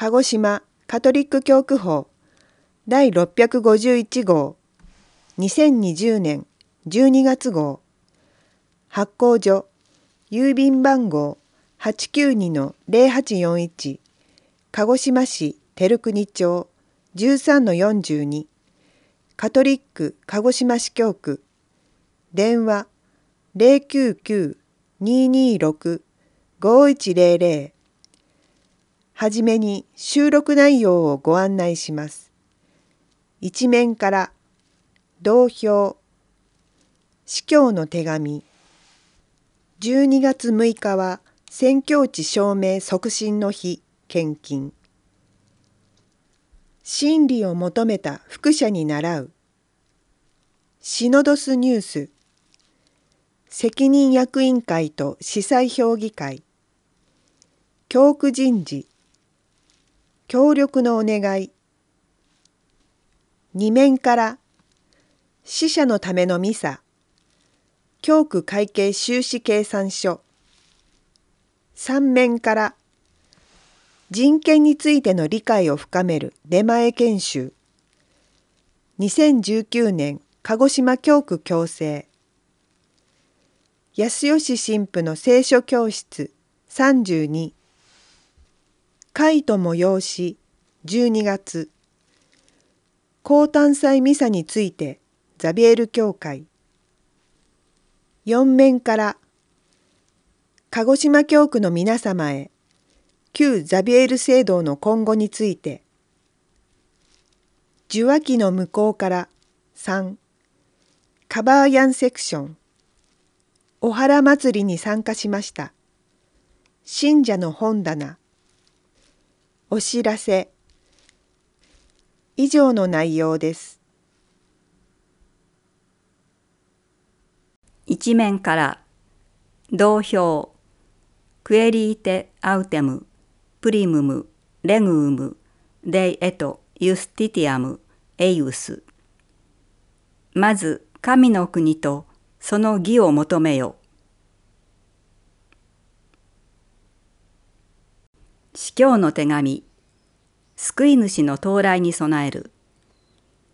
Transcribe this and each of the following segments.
鹿児島カトリック教区法。第651号。2020年12月号。発行所。郵便番号。892-0841鹿児島市照国町。13-42カトリック鹿児島市教区。電話。099-226-5100はじめに収録内容をご案内します。一面から同票司教の手紙。12月6日は宣教地証明促進の日献金。真理を求めた副者に倣う。シノドスニュース。責任役員会と司祭評議会。教区人事。協力のお願い。二面から死者のためのミサ。教区会計収支計算書。三面から人権についての理解を深める出前研修。2019年鹿児島教区共生安吉神父の聖書教室32会と催し12月。高誕祭ミサについてザビエル教会。4面から鹿児島教区の皆様へ旧ザビエル聖堂の今後について。受話器の向こうから3カバーヤンセクション。お原祭りに参加しました。信者の本棚。お知らせ。以上の内容です。一面から同票クエリーテアウテムプリムムレグウムデイエトユスティティアムエイウス。まず神の国とその義を求めよ。司教の手紙。救い主の到来に備える。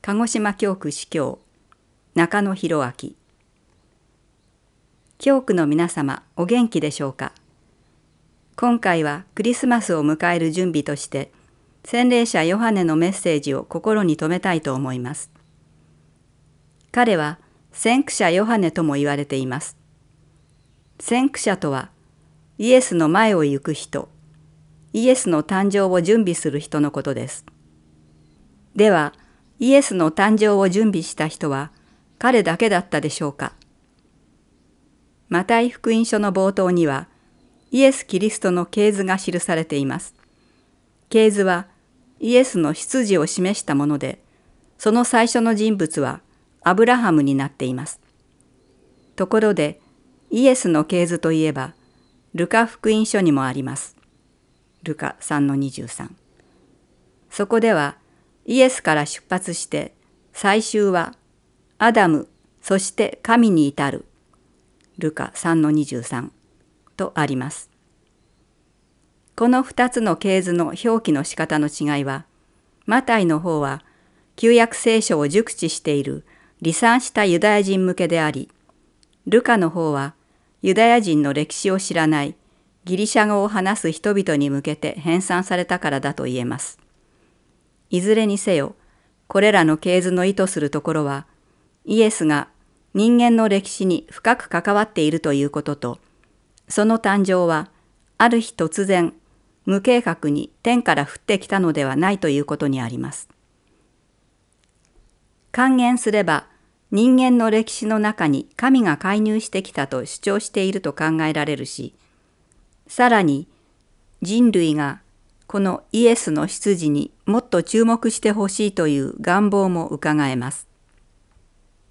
鹿児島教区司教。中野博明。教区の皆様お元気でしょうか？今回はクリスマスを迎える準備として洗礼者ヨハネのメッセージを心に留めたいと思います。彼は先駆者ヨハネとも言われています。先駆者とはイエスの前を行く人。イエスの誕生を準備する人のことです。では、イエスの誕生を準備した人は彼だけだったでしょうかマタイ福音書の冒頭には、イエス・キリストの系図が記されています。系図はイエスの出自を示したもので、その最初の人物はアブラハムになっています。ところで、イエスの系図といえば、ルカ福音書にもあります。ルカ3-23そこではイエスから出発して最終はアダムそして神に至るルカ3-23とあります。この2つの系図の表記の仕方の違いはマタイの方は旧約聖書を熟知している離散したユダヤ人向けでありルカの方はユダヤ人の歴史を知らないギリシャ語を話す人々に向けて編纂されたからだと言えます。いずれにせよ、これらの系図の意図するところは、イエスが人間の歴史に深く関わっているということと、その誕生は、ある日突然、無計画に天から降ってきたのではないということにあります。還元すれば、人間の歴史の中に神が介入してきたと主張していると考えられるし、さらに人類がこのイエスの出自にもっと注目してほしいという願望もうかがえます。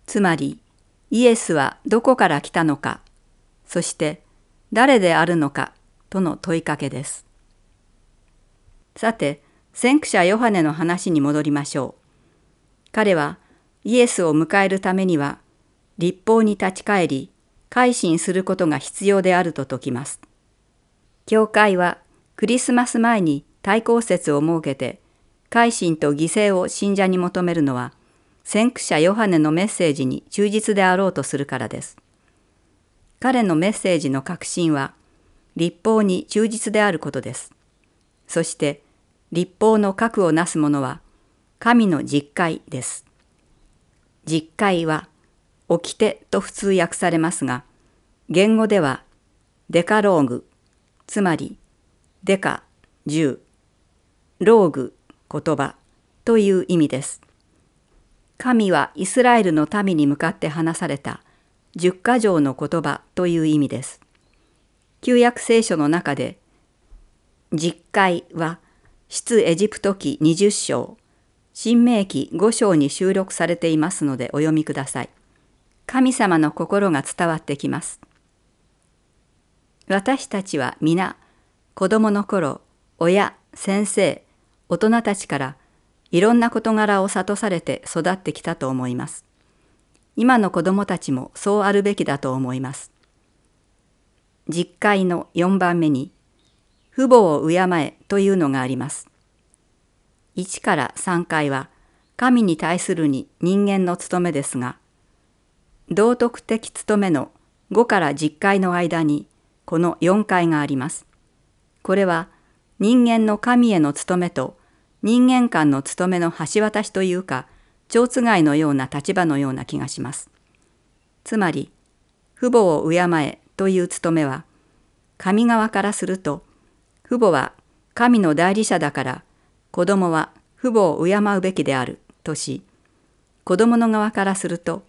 つまりイエスはどこから来たのか、そして誰であるのかとの問いかけです。さて、先駆者ヨハネの話に戻りましょう。彼はイエスを迎えるためには立法に立ち返り改心することが必要であると説きます。教会はクリスマス前に対抗説を設けて改心と犠牲を信者に求めるのは先駆者ヨハネのメッセージに忠実であろうとするからです。彼のメッセージの核心は立法に忠実であることです。そして立法の核をなすものは神の実会です。実会は掟と普通訳されますが言語ではデカローグつまりデカ10ローグ言葉という意味です。神はイスラエルの民に向かって話された十箇条の言葉という意味です。旧約聖書の中で実会は出エジプト記20章新明記5章に収録されていますのでお読みください。神様の心が伝わってきます。私たちは皆子供の頃親先生大人たちからいろんな事柄を諭されて育ってきたと思います。今の子供たちもそうあるべきだと思います。実会の4番目に父母を敬えというのがあります。1から3回は神に対するに人間の務めですが、道徳的務めの5から10回の間にこの4回があります。これは人間の神への務めと人間間の務めの橋渡しというか、蝶つがいのような立場のような気がします。つまり、父母を敬えという務めは、神側からすると、父母は神の代理者だから子供は父母を敬うべきであるとし、子供の側からすると、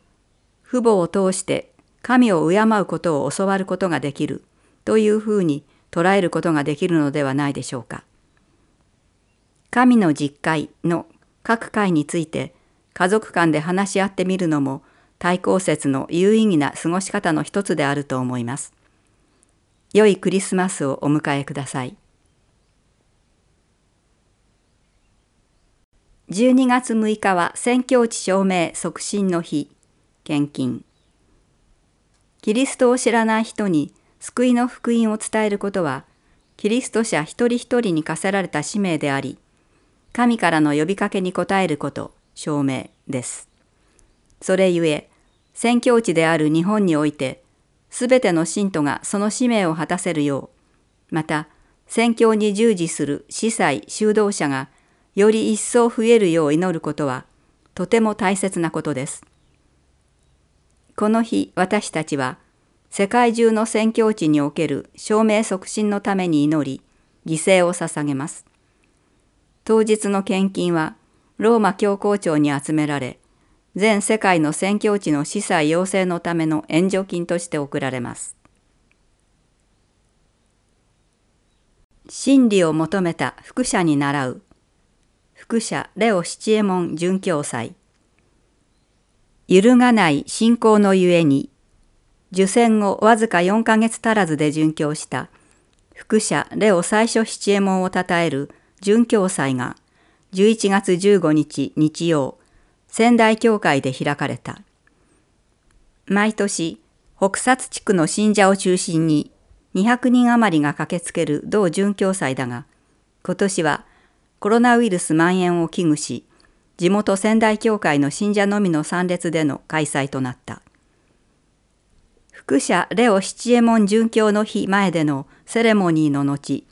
父母を通して神を敬うことを教わることができるというふうに捉えることができるのではないでしょうか。神の実会の各回について家族間で話し合ってみるのも対抗節の有意義な過ごし方の一つであると思います。良いクリスマスをお迎えください。12月6日は宣教地証明促進の日、献金。キリストを知らない人に救いの福音を伝えることは、キリスト者一人一人に課せられた使命であり、神からの呼びかけに応えること、証明です。それゆえ、宣教地である日本において、すべての信徒がその使命を果たせるよう、また、宣教に従事する司祭、修道者が、より一層増えるよう祈ることは、とても大切なことです。この日、私たちは、世界中の宣教地における証明促進のために祈り、犠牲を捧げます。当日の献金はローマ教皇庁に集められ、全世界の宣教地の司祭養成のための援助金として贈られます。真理を求めた副者に倣う副者レオ七右衛門准教祭揺るがない信仰のゆえに受選後わずか4ヶ月足らずで殉教した副社レオ最初七右衛門をたたえる殉教祭が11月15日日曜仙台教会で開かれた。毎年北薩地区の信者を中心に200人余りが駆けつける同殉教祭だが今年はコロナウイルス蔓延を危惧し地元仙台教会の信者のみの参列での開催となった。副社レオ七右衛門殉教の日前でのセレモニーの後、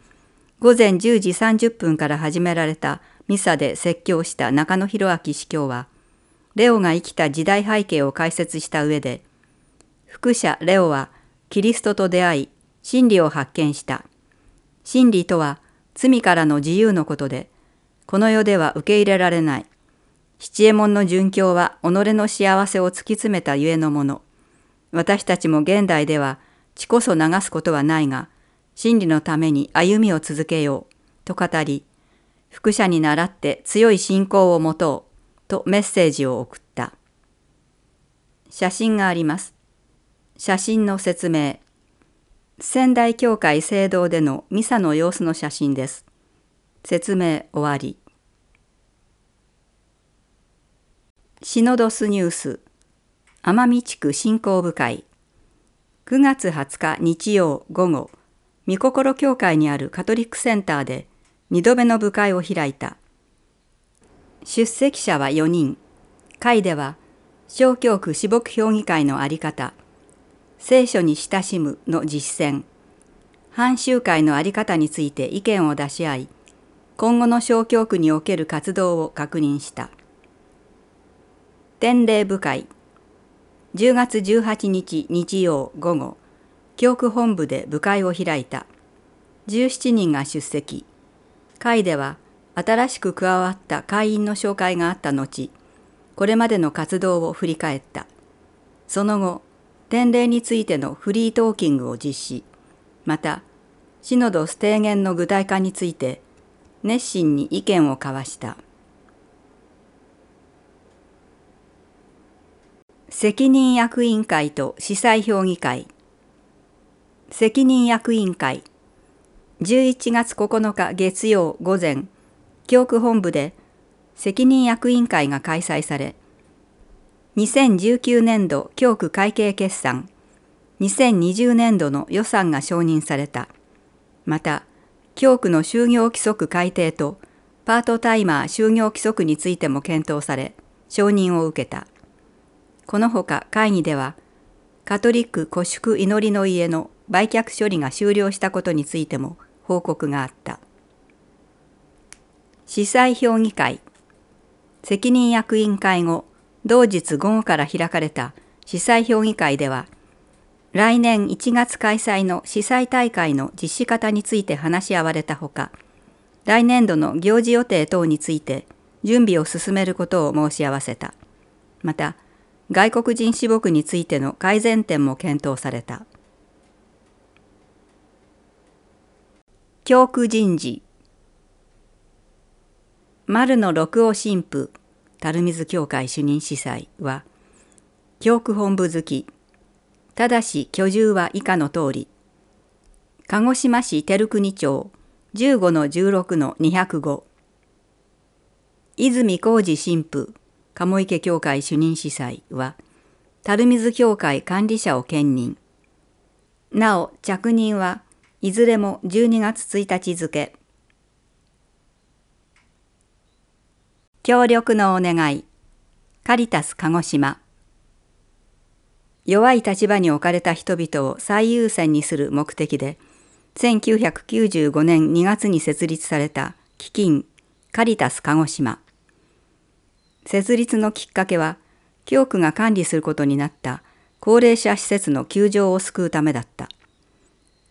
午前10時30分から始められたミサで説教した中野博明司教は、レオが生きた時代背景を解説した上で、副社レオはキリストと出会い、真理を発見した。真理とは罪からの自由のことで、この世では受け入れられない。七右衛門の殉教は己の幸せを突き詰めたゆえのもの。私たちも現代では血こそ流すことはないが、真理のために歩みを続けようと語り、副者に倣って強い信仰を持とうとメッセージを送った。写真があります。写真の説明。仙台教会聖堂でのミサの様子の写真です。説明終わり。シノドスニュース奄美地区振興部会9月20日日曜午後御心教会にあるカトリックセンターで2度目の部会を開いた。出席者は4人。会では、小教区私牧評議会の在り方、聖書に親しむの実践、反集会の在り方について意見を出し合い、今後の小教区における活動を確認した。典礼部会10月18日日曜午後、教区本部で部会を開いた。17人が出席。会では新しく加わった会員の紹介があった後、これまでの活動を振り返った。その後、典礼についてのフリートーキングを実施。また、シノドス提言の具体化について熱心に意見を交わした。責任役員会と司祭評議会。責任役員会。11月9日月曜午前教区本部で責任役員会が開催され2019年度教区会計決算2020年度の予算が承認された。また教区の就業規則改定とパートタイマー就業規則についても検討され承認を受けた。このほか会議ではカトリック古宿祈りの家の売却処理が終了したことについても報告があった。司祭評議会責任役員会後同日午後から開かれた司祭評議会では来年1月開催の司祭大会の実施方について話し合われたほか、来年度の行事予定等について準備を進めることを申し合わせた。また、外国人志牧についての改善点も検討された。教区人事丸の六尾神父垂水教会主任司祭は教区本部付きただし居住は以下の通り。鹿児島市照国町15の16の205。泉浩二神父、鴨池教会主任司祭は、垂水教会管理者を兼任。なお、着任はいずれも12月1日付。協力のお願い。カリタス鹿児島。弱い立場に置かれた人々を最優先にする目的で1995年2月に設立された基金カリタス鹿児島設立のきっかけは教区が管理することになった高齢者施設の窮状を救うためだった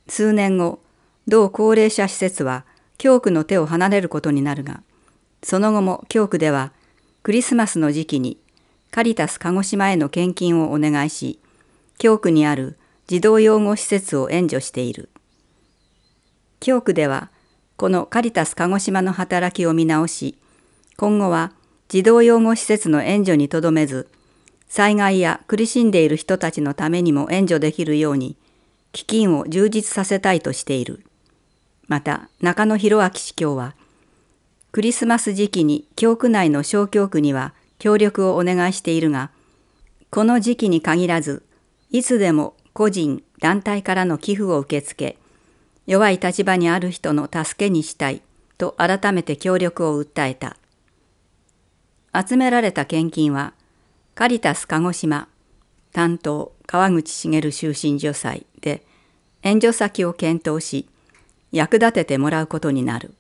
数年後同高齢者施設は教区の手を離れることになるがその後も教区ではクリスマスの時期にカリタス鹿児島への献金をお願いし教区にある児童養護施設を援助している。教区ではこのカリタス鹿児島の働きを見直し、今後は児童養護施設の援助にとどめず、災害や苦しんでいる人たちのためにも援助できるように、基金を充実させたいとしている。また、中野博明司教は、クリスマス時期に教区内の小教区には協力をお願いしているが、この時期に限らず、いつでも個人、団体からの寄付を受け付け、弱い立場にある人の助けにしたいと改めて協力を訴えた。集められた献金は、カリタス鹿児島、担当川口茂終身助祭で援助先を検討し、役立ててもらうことになる。